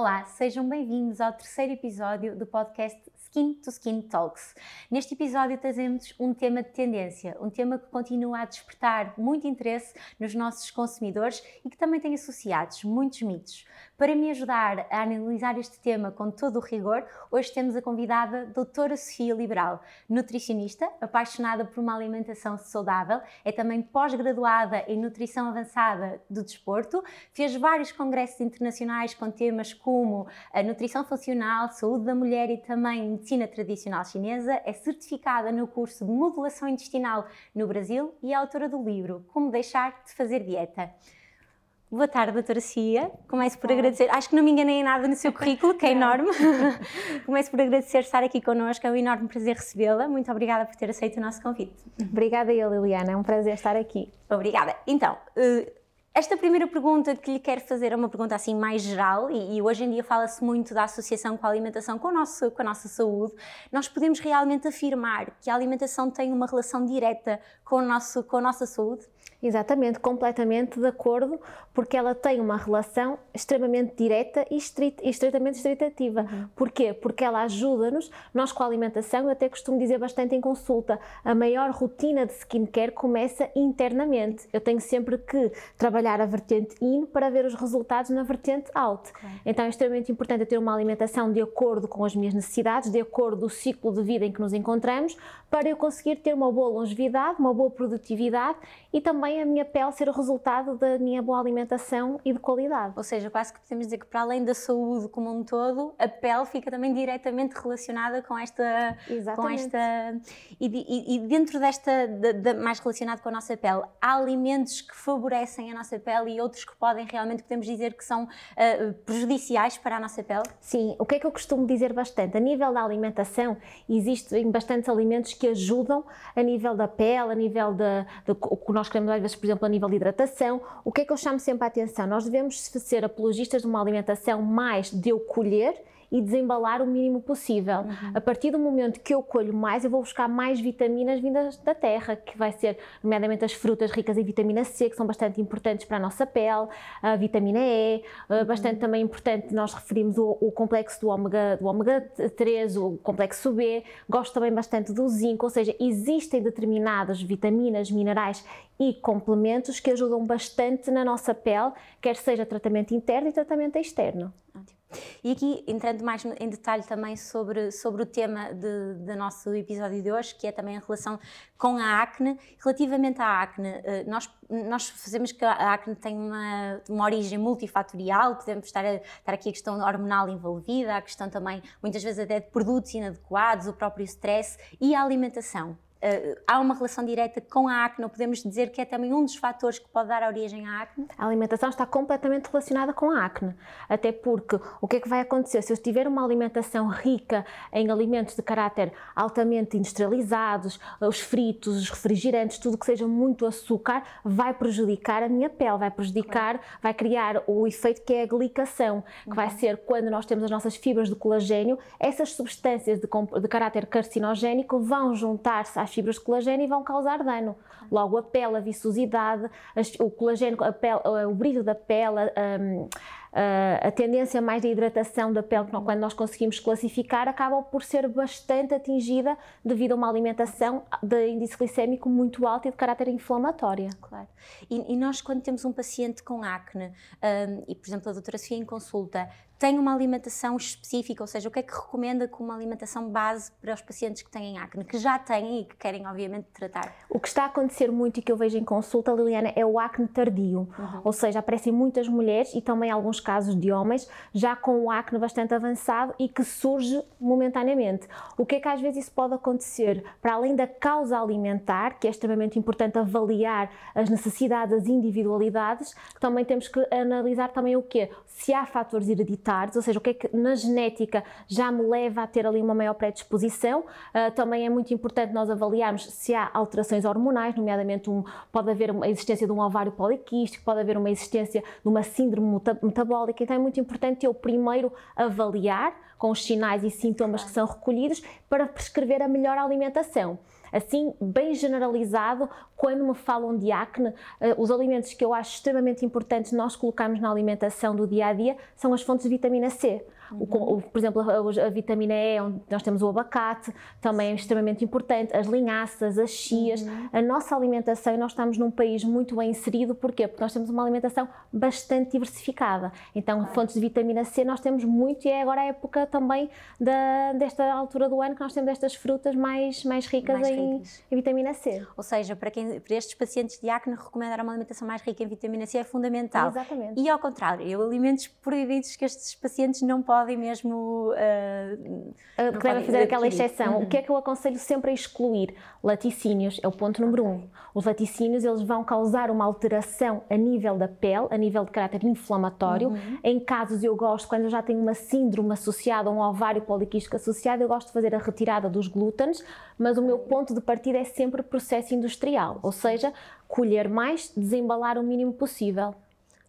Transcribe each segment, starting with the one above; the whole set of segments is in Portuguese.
Olá, sejam bem-vindos ao terceiro episódio do podcast Skin to Skin Talks. Neste episódio trazemos um tema de tendência, um tema que continua a despertar muito interesse nos nossos consumidores e que também tem associados muitos mitos. Para me ajudar a analisar este tema com todo o rigor, hoje temos a convidada doutora Sofia Liberal, nutricionista, apaixonada por uma alimentação saudável, é também pós-graduada em nutrição avançada do desporto, fez vários congressos internacionais com temas como a nutrição funcional, saúde da mulher e também medicina tradicional chinesa, é certificada no curso de modulação intestinal no Brasil e é autora do livro Como Deixar de Fazer Dieta. Boa tarde, doutora Cia. Começo por agradecer, acho que não me enganei em nada no seu currículo, que é enorme. Começo por agradecer estar aqui connosco, é um enorme prazer recebê-la. Muito obrigada por ter aceito o nosso convite. Obrigada eu, Liliana, é um prazer estar aqui. Obrigada. Então, eh, esta primeira pergunta que lhe quero fazer é uma pergunta assim mais geral e, e hoje em dia fala-se muito da associação com a alimentação com, nosso, com a nossa saúde. Nós podemos realmente afirmar que a alimentação tem uma relação direta com, o nosso, com a nossa saúde? Exatamente, completamente de acordo, porque ela tem uma relação extremamente direta e, estrit, e estritamente estritativa. Uhum. Porquê? Porque ela ajuda-nos, nós com a alimentação, eu até costumo dizer bastante em consulta, a maior rotina de skincare começa internamente. Eu tenho sempre que trabalhar a vertente in para ver os resultados na vertente out. Okay. Então é extremamente importante ter uma alimentação de acordo com as minhas necessidades, de acordo com o ciclo de vida em que nos encontramos, para eu conseguir ter uma boa longevidade, uma boa produtividade e também a minha pele ser o resultado da minha boa alimentação e de qualidade. Ou seja, quase que podemos dizer que para além da saúde como um todo, a pele fica também diretamente relacionada com esta... Exatamente. Com esta e, e, e dentro desta, de, de, mais relacionado com a nossa pele, há alimentos que favorecem a nossa pele e outros que podem realmente, podemos dizer que são uh, prejudiciais para a nossa pele? Sim, o que é que eu costumo dizer bastante? A nível da alimentação, existem bastantes alimentos que ajudam a nível da pele, a nível da, de, o que nós queremos às vezes, por exemplo, a nível de hidratação. O que é que eu chamo sempre a atenção? Nós devemos ser apologistas de uma alimentação mais de eu colher e desembalar o mínimo possível. Uhum. A partir do momento que eu colho mais, eu vou buscar mais vitaminas vindas da terra, que vai ser, nomeadamente, as frutas ricas em vitamina C, que são bastante importantes para a nossa pele, a vitamina E, uhum. bastante também importante, nós referimos o, o, complexo do ômega, do ômega 3, o complexo B, gosto também bastante do zinco, ou seja, existem determinadas vitaminas, minerais e complementos que ajudam bastante na nossa pele, quer seja tratamento interno e tratamento externo. Ótimo. E aqui, entrando mais em detalhe também sobre, sobre o tema do nosso episódio de hoje, que é também a relação com a acne. Relativamente à acne, eh, nós, nós fazemos que a acne tem uma, uma origem multifatorial, podemos estar, a, estar aqui a questão hormonal envolvida, a questão também, muitas vezes, até de produtos inadequados, o próprio stress e a alimentação. Uh, há uma relação direta com a acne, ou podemos dizer que é também um dos fatores que pode dar origem à acne? A alimentação está completamente relacionada com a acne, até porque o que é que vai acontecer? Se eu tiver uma alimentação rica em alimentos de caráter altamente industrializados, os fritos, os refrigerantes, tudo que seja muito açúcar, vai prejudicar a minha pele, vai prejudicar, vai criar o efeito que é a glicação, que vai uhum. ser quando nós temos as nossas fibras de colagênio, essas substâncias de, de caráter carcinogénico vão juntar-se às fibras de colagênio e vão causar dano. Logo, a pele, a viçosidade, o colagênio, a pele, o brilho da pele, a, a tendência mais de hidratação da pele, quando nós conseguimos classificar, acaba por ser bastante atingida devido a uma alimentação de índice glicémico muito alto e de caráter inflamatório. Claro. E, e nós, quando temos um paciente com acne, um, e por exemplo a doutora Sofia em consulta, tem uma alimentação específica, ou seja, o que é que recomenda como uma alimentação base para os pacientes que têm acne, que já têm e que querem, obviamente, tratar? O que está a acontecer muito e que eu vejo em consulta, Liliana, é o acne tardio, uhum. ou seja, aparecem muitas mulheres e também alguns casos de homens já com o acne bastante avançado e que surge momentaneamente. O que é que às vezes isso pode acontecer? Para além da causa alimentar, que é extremamente importante avaliar as necessidades, as individualidades, também temos que analisar também o quê? Se há fatores hereditários ou seja, o que é que na genética já me leva a ter ali uma maior predisposição. Uh, também é muito importante nós avaliarmos se há alterações hormonais, nomeadamente um, pode haver uma existência de um ovário poliquístico, pode haver uma existência de uma síndrome metabólica, então é muito importante eu primeiro avaliar com os sinais e sintomas que são recolhidos para prescrever a melhor alimentação. Assim, bem generalizado, quando me falam de acne, eh, os alimentos que eu acho extremamente importantes nós colocarmos na alimentação do dia a dia são as fontes de vitamina C. Uhum. O, por exemplo, a, a, vitamina E, onde nós temos o abacate, também é extremamente importante, as linhaças, as chias. Uhum. A nossa alimentação, nós estamos num país muito bem inserido, porquê? Porque nós temos uma alimentação bastante diversificada. Então, claro. fontes de vitamina C nós temos muito e é agora a época também da, desta altura do ano que nós temos estas frutas mais, mais ricas mais em, em, vitamina C. Ou seja, para, quem, para estes pacientes de acne, recomendar uma alimentação mais rica em vitamina C é fundamental. Exatamente. E ao contrário, eu alimentos proibidos que estes pacientes não podem podem mesmo. Uh, devem fazer aquela exceção. Uhum. O que é que eu aconselho sempre a excluir? Laticínios é o ponto número okay. um. Os laticínios eles vão causar uma alteração a nível da pele, a nível de caráter inflamatório. Uhum. Em casos, eu gosto, quando eu já tenho uma síndrome associada, um ovário poliquístico associado, eu gosto de fazer a retirada dos glútenes, mas o meu ponto de partida é sempre processo industrial, ou seja, colher mais, desembalar o mínimo possível.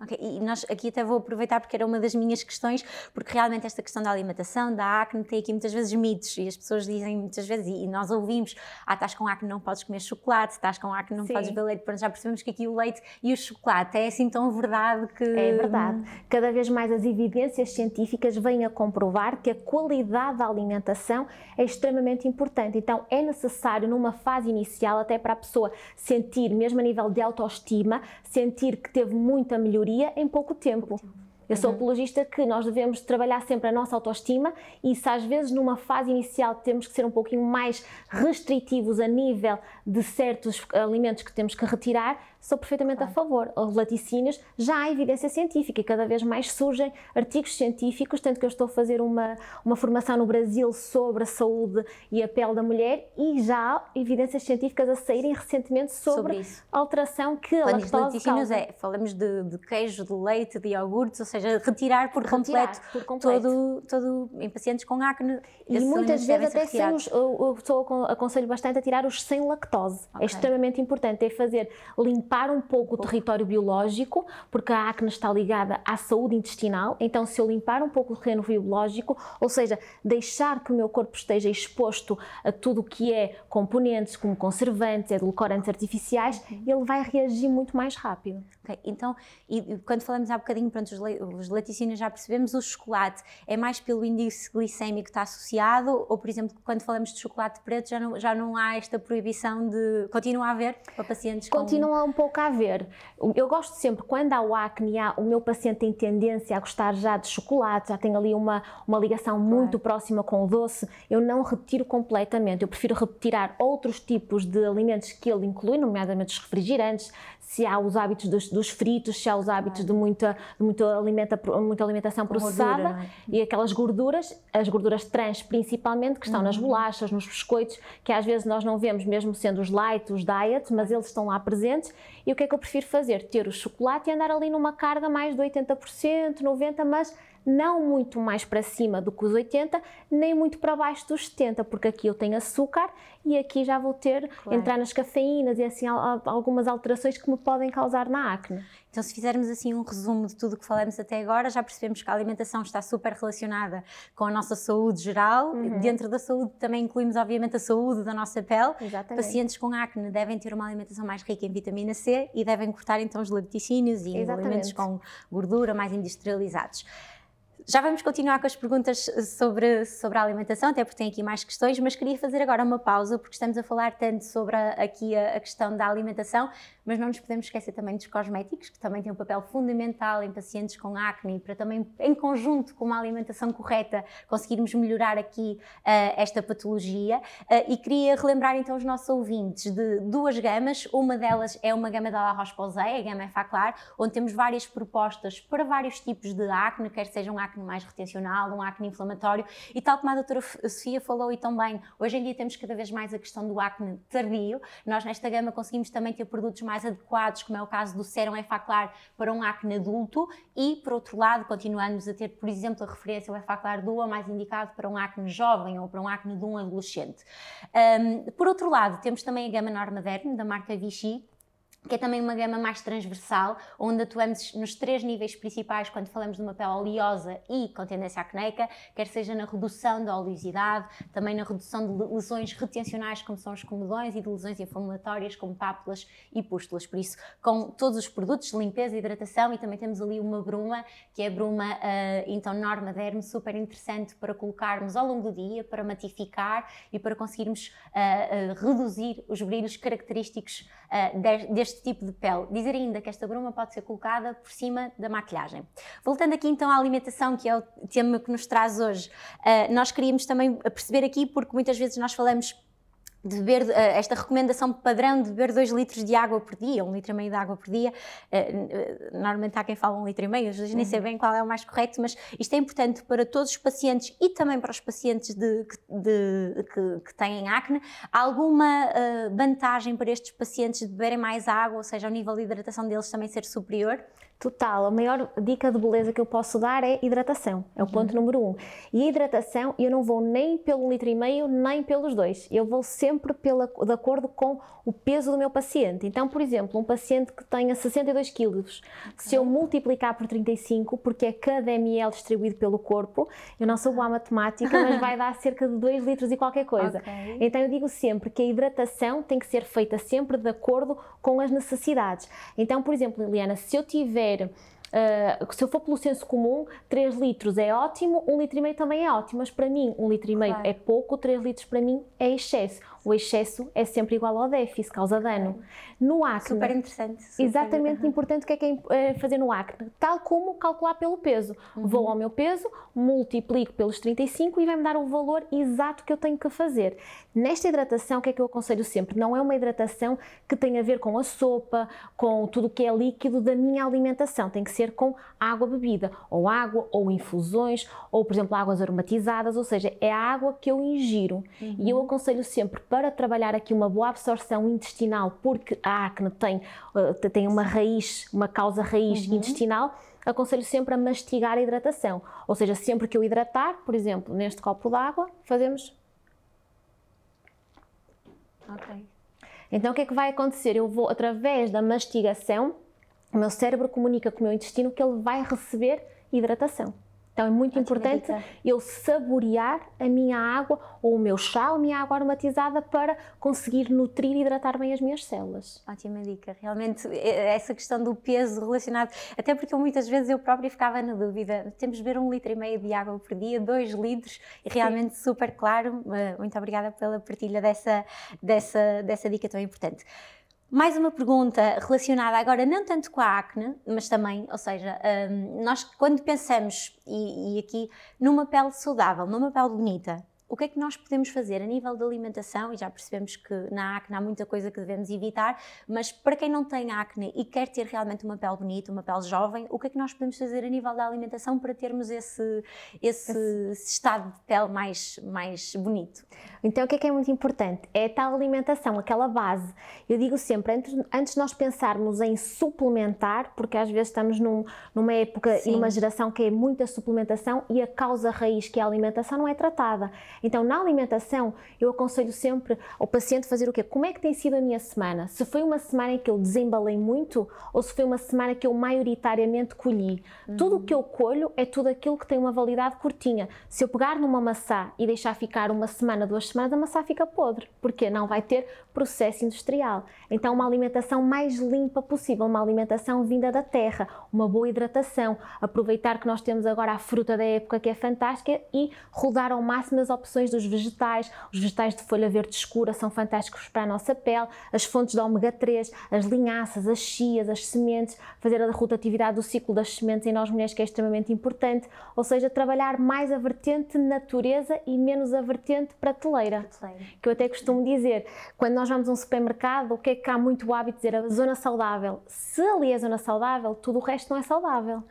Okay. E nós aqui até vou aproveitar porque era uma das minhas questões, porque realmente esta questão da alimentação, da acne, tem aqui muitas vezes mitos e as pessoas dizem muitas vezes, e nós ouvimos, ah, estás com acne, não podes comer chocolate, estás com acne, não Sim. podes beber leite, Pronto, já percebemos que aqui o leite e o chocolate é assim tão verdade que... É verdade. Cada vez mais as evidências científicas vêm a comprovar que a qualidade da alimentação é extremamente importante. Então é necessário numa fase inicial, até para a pessoa sentir, mesmo a nível de autoestima, sentir que teve muita melhoria em pouco tempo. Eu sou uhum. apologista que nós devemos trabalhar sempre a nossa autoestima e se às vezes numa fase inicial temos que ser um pouquinho mais restritivos a nível de certos alimentos que temos que retirar, sou perfeitamente claro. a favor. Os laticínios já há evidência científica e cada vez mais surgem artigos científicos, tanto que eu estou a fazer uma, uma formação no Brasil sobre a saúde e a pele da mulher e já há evidências científicas a saírem recentemente sobre, sobre a alteração que a lactose laticínios é, falamos de, de, queijo, de leite, de iogurtes, ou seja, retirar por, retirar, completo, por completo, Todo, todo em pacientes com acne. E muitas vezes até sem os, eu, eu aconselho bastante a tirar os sem lactose. É okay. É extremamente importante, é fazer limpar limpar um pouco o território biológico, porque a acne está ligada à saúde intestinal, então se eu limpar um pouco o terreno biológico, ou seja, deixar que o meu corpo esteja exposto a tudo o que é componentes como conservantes, edulcorantes artificiais, uhum. ele vai reagir muito mais rápido. Ok, então, e quando falamos há bocadinho, pronto, os, le os laticínios já percebemos, o chocolate é mais pelo índice glicémico que está associado, ou por exemplo, quando falamos de chocolate preto, já não, já não há esta proibição de. Continua a haver para pacientes com. Continua um pouco a haver. Eu gosto sempre, quando há o acne, há, o meu paciente tem tendência a gostar já de chocolate, já tem ali uma, uma ligação muito próxima com o doce, eu não retiro completamente. Eu prefiro retirar outros tipos de alimentos que ele inclui, nomeadamente os refrigerantes, se há os hábitos dos, dos fritos, se há os hábitos de muita, de muita, alimenta, muita alimentação processada gordura, é? e aquelas gorduras, as gorduras trans principalmente, que estão uhum. nas bolachas, nos biscoitos, que às vezes nós não vemos, mesmo sendo os light, os diet, mas eles estão lá presentes. E o que é que eu prefiro fazer? Ter o chocolate e andar ali numa carga mais de 80%, 90%, mas não muito mais para cima do que os 80, nem muito para baixo dos 70, porque aqui eu tenho açúcar e aqui já vou ter, claro. entrar nas cafeínas e assim algumas alterações que me podem causar na acne. Então, se fizermos assim um resumo de tudo o que falamos até agora, já percebemos que a alimentação está super relacionada com a nossa saúde geral. Uhum. Dentro da saúde também incluímos, obviamente, a saúde da nossa pele. Exatamente. Pacientes com acne devem ter uma alimentação mais rica em vitamina C e devem cortar então os laticínios e alimentos com gordura mais industrializados. Já vamos continuar com as perguntas sobre, sobre a alimentação, até porque tem aqui mais questões, mas queria fazer agora uma pausa, porque estamos a falar tanto sobre a, aqui a, a, questão da alimentação, mas não nos podemos esquecer também dos cosméticos, que também têm um papel fundamental em pacientes com acne, para também, em conjunto com uma alimentação correta, conseguirmos melhorar aqui uh, esta patologia. Uh, e queria relembrar então os nossos ouvintes de duas gamas, uma delas é uma gama da La Roche-Posay, a gama Effaclar, onde temos várias propostas para vários tipos de acne, quer sejam acne acne mais retencional, um acne inflamatório. E tal como a doutora Sofia falou e também, hoje em dia temos cada vez mais a questão do acne tardio. Nós nesta gama conseguimos também ter produtos mais adequados, como é o caso do Serum Effaclar para um acne adulto e, por outro lado, continuamos a ter, por exemplo, a referência ao Effaclar Duo mais indicado para um acne jovem ou para um acne de um adolescente. Um, por outro lado, temos também a gama Norma Derm, da marca Vichy, que é também uma gama mais transversal, onde atuamos nos três níveis principais quando falamos de uma pele oleosa e com tendência acneica, quer seja na redução da oleosidade, também na redução de lesões retencionais, como são os comedões, e de lesões inflamatórias, como pápulas e pústulas. Por isso, com todos os produtos de limpeza e hidratação, e também temos ali uma bruma, que é a bruma, uh, então, Norma Derme, super interessante para colocarmos ao longo do dia, para matificar e para conseguirmos uh, uh, reduzir os brilhos característicos deste este tipo de pele. Dizer ainda que esta bruma pode ser colocada por cima da maquilhagem. Voltando aqui então à alimentação, que é o tema que nos traz hoje, uh, nós queríamos também perceber aqui, porque muitas vezes nós falamos de beber, eh, esta recomendação padrão de beber 2 litros de água por dia, 1 um litro e meio de água por dia, eh, normalmente há quem fala 1 um litro e meio, às nem sei uhum. bem qual é o mais correto, mas isto é importante para todos os pacientes e também para os pacientes de, de, que, que, têm acne. Há alguma vantagem para estes pacientes de beberem mais água, ou seja, o nível de hidratação deles também ser superior? Total, a maior dica de beleza que eu posso dar é hidratação, é o uhum. ponto número um. E a hidratação eu não vou nem pelo litro e meio, nem pelos dois, eu vou sempre pela, de acordo com o peso do meu paciente. Então, por exemplo, um paciente que tenha 62 quilos, okay. se eu multiplicar por 35, porque é cada ml distribuído pelo corpo, eu não sou boa matemática, mas vai dar cerca de 2 litros e qualquer coisa. Okay. Então eu digo sempre que a hidratação tem que ser feita sempre de acordo com as necessidades. Então, por exemplo, Liliana, se eu tiver Uh, se eu for pelo senso comum, 3 litros é ótimo, 1 litro e meio também é ótimo, mas para mim 1 litro e meio claro. é pouco, 3 litros para mim é excesso o excesso é sempre igual ao déficit, causa dano. No acne. Super interessante. Super exatamente uhum. importante o que é, que é fazer no acne, tal como calcular pelo peso. Uhum. Vou ao meu peso, multiplico pelos 35 e vai-me dar o valor exato que eu tenho que fazer. Nesta hidratação, o que é que eu aconselho sempre? Não é uma hidratação que tenha a ver com a sopa, com tudo o que é líquido da minha alimentação. Tem que ser com água bebida, ou água, ou infusões, ou, por exemplo, águas aromatizadas, ou seja, é a água que eu ingiro. Uhum. E eu aconselho sempre para trabalhar aqui uma boa absorção intestinal, porque a acne tem, uh, tem uma raiz, uma causa raiz uhum. intestinal, aconselho sempre a mastigar a hidratação. Ou seja, sempre que eu hidratar, por exemplo, neste copo d'água, fazemos. Ok. Então o que é que vai acontecer? Eu vou, através da mastigação, o meu cérebro comunica com o meu intestino que ele vai receber hidratação. Então é muito importante eu saborear a minha água ou o meu chá ou a minha água aromatizada para conseguir nutrir e hidratar bem as minhas células. Ótima dica. Realmente essa questão do peso relacionado, até porque muitas vezes eu própria ficava na dúvida, temos de beber um litro e meio de água por dia, dois litros, e realmente Sim. super claro. Muito obrigada pela partilha dessa, dessa, dessa dica tão importante. Mais uma pergunta relacionada agora não tanto com a acne, mas também, ou seja, um, nós quando pensamos, e, e aqui, numa pele saudável, numa pele bonita, o que é que nós podemos fazer a nível de alimentação? E já percebemos que na acne há muita coisa que devemos evitar, mas para quem não tem acne e quer ter realmente uma pele bonita, uma pele jovem, o que é que nós podemos fazer a nível da alimentação para termos esse, esse, esse estado de pele mais, mais bonito? Então, o que é que é muito importante? É a tal alimentação, aquela base. Eu digo sempre, antes, antes de nós pensarmos em suplementar, porque às vezes estamos num, numa época Sim. e numa geração que é muita suplementação e a causa raiz, que é a alimentação, não é tratada. Então, na alimentação, eu aconselho sempre ao paciente fazer o quê? Como é que tem sido a minha semana? Se foi uma semana em que eu desembalei muito ou se foi uma semana que eu maioritariamente colhi. Uhum. Tudo o que eu colho é tudo aquilo que tem uma validade curtinha. Se eu pegar numa maçã e deixar ficar uma semana, duas semanas, a maçã fica podre, porque não vai ter processo industrial. Então, uma alimentação mais limpa possível, uma alimentação vinda da terra, uma boa hidratação, aproveitar que nós temos agora a fruta da época que é fantástica e rodar ao máximo as opções opções dos vegetais. Os vegetais de folha verde escura são fantásticos para a nossa pele, as fontes de ômega 3, as linhaças, as chias, as sementes, fazer a rotatividade do ciclo das sementes em nós mulheres que é extremamente importante, ou seja, trabalhar mais a vertente natureza e menos a vertente prateleira. prateleira. Que eu até costumo dizer, quando nós vamos a um supermercado, o que é que há muito hábito de dizer? A zona saudável. Se ali é zona saudável, tudo o resto não é saudável.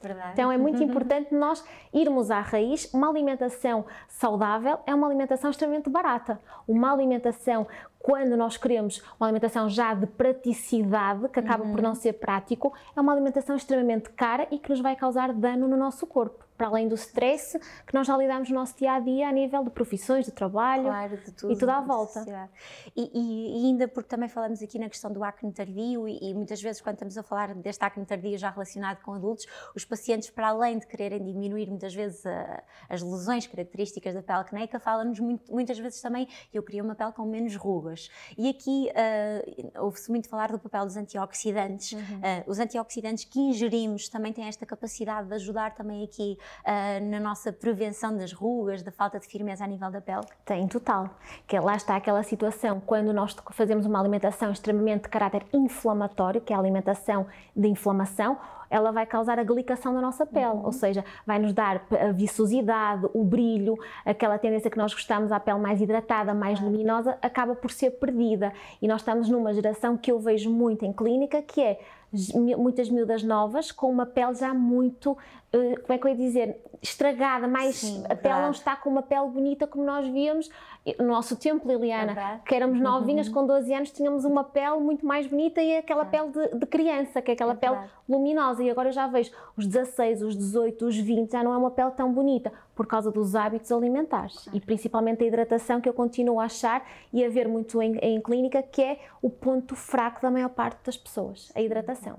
Verdade. Então é muito importante nós irmos à raiz. Uma alimentação saudável é uma alimentação extremamente barata. Uma alimentação, quando nós queremos uma alimentação já de praticidade, que acaba uhum. por não ser prático, é uma alimentação extremamente cara e que nos vai causar dano no nosso corpo. Para além do stress que nós já lidamos no nosso dia a dia a nível de profissões, de trabalho claro, de tudo, e tudo à volta. E, e, e, ainda porque também falamos aqui na questão do acne tardio e, e, muitas vezes quando estamos a falar deste acne tardio já relacionado com adultos, os pacientes para além de quererem diminuir muitas vezes a, as lesões características da pele acnéica, falam-nos muitas vezes também eu queria uma pele com menos rugas. E aqui uh, ouve-se muito falar do papel dos antioxidantes. Uhum. Uh, os antioxidantes que ingerimos também têm esta capacidade de ajudar também aqui uh, na nossa prevenção das rugas, da falta de firmeza a nível da pele? Tem, total. Que lá está aquela situação quando nós fazemos uma alimentação extremamente de caráter inflamatório, que é a alimentação de inflamação, ela vai causar a glicação da nossa pele, uhum. ou seja, vai nos dar a viçosidade, o brilho, aquela tendência que nós gostamos à pele mais hidratada, mais luminosa, acaba por ser perdida. E nós estamos numa geração que eu vejo muito em clínica, que é muitas miúdas novas com uma pele já muito, como é que eu ia dizer, estragada, mais Sim, a pele não está com uma pele bonita como nós víamos. No nosso tempo, Liliana, é que éramos novinhas uhum. com 12 anos, tínhamos uma pele muito mais bonita e aquela pele de, de, criança, que é aquela é pele luminosa. E agora eu já vejo os 16, os 18, os 20, já não é uma pele tão bonita por causa dos hábitos alimentares. E principalmente a hidratação, que eu continuo a achar e a ver muito em, em clínica, que é o ponto fraco da maior parte das pessoas, a hidratação.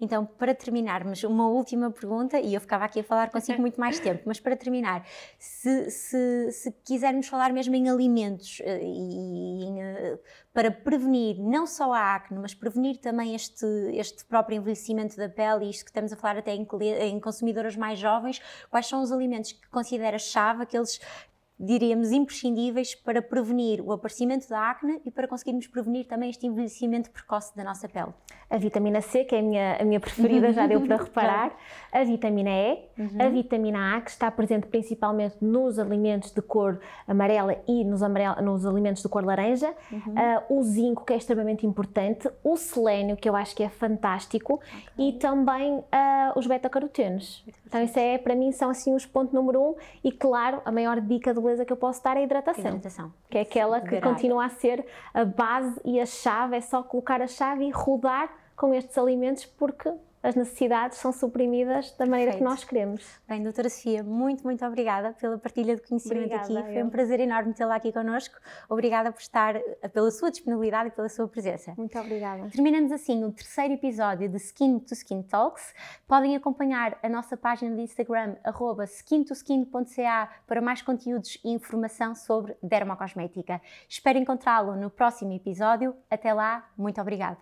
Então, para terminarmos, uma última pergunta, e eu ficava aqui a falar consigo muito mais tempo, mas para terminar, se, se, se quisermos falar mesmo em alimentos eh, e em, eh, para prevenir não só a acne, mas prevenir também este, este próprio envelhecimento da pele, e isto que estamos a falar até em, em consumidoras mais jovens, quais são os alimentos que considera chave, aqueles diríamos, imprescindíveis para prevenir o aparecimento da acne e para conseguirmos prevenir também este envelhecimento precoce da nossa pele? A vitamina C, que é a minha, a minha preferida, já deu para reparar, a vitamina E, uhum. a vitamina A, que está presente principalmente nos alimentos de cor amarela e nos, amarela, nos alimentos de cor laranja, uhum. uh, o zinco, que é extremamente importante, o selênio, que eu acho que é fantástico, okay. e também uh, os beta-carotenos. Então, isso é, para mim, são assim os pontos número um, e claro, a maior dica do beleza que eu posso dar é a hidratação. hidratação. Que é aquela que continua a ser a base e a chave, é só colocar a chave e rodar com estes alimentos porque as necessidades são suprimidas da maneira Perfeito. que nós queremos. Bem, doutora Sofia, muito, muito obrigada pela partilha de conhecimento obrigada, aqui. Foi um prazer enorme tê-la aqui connosco. Obrigada por estar, pela sua disponibilidade e pela sua presença. Muito obrigada. Terminamos assim o terceiro episódio de Skin to Skin Talks. Podem acompanhar a nossa página de Instagram, skintoskin.ca, para mais conteúdos e informação sobre dermocosmética. Espero encontrá-lo no próximo episódio. Até lá, muito obrigada.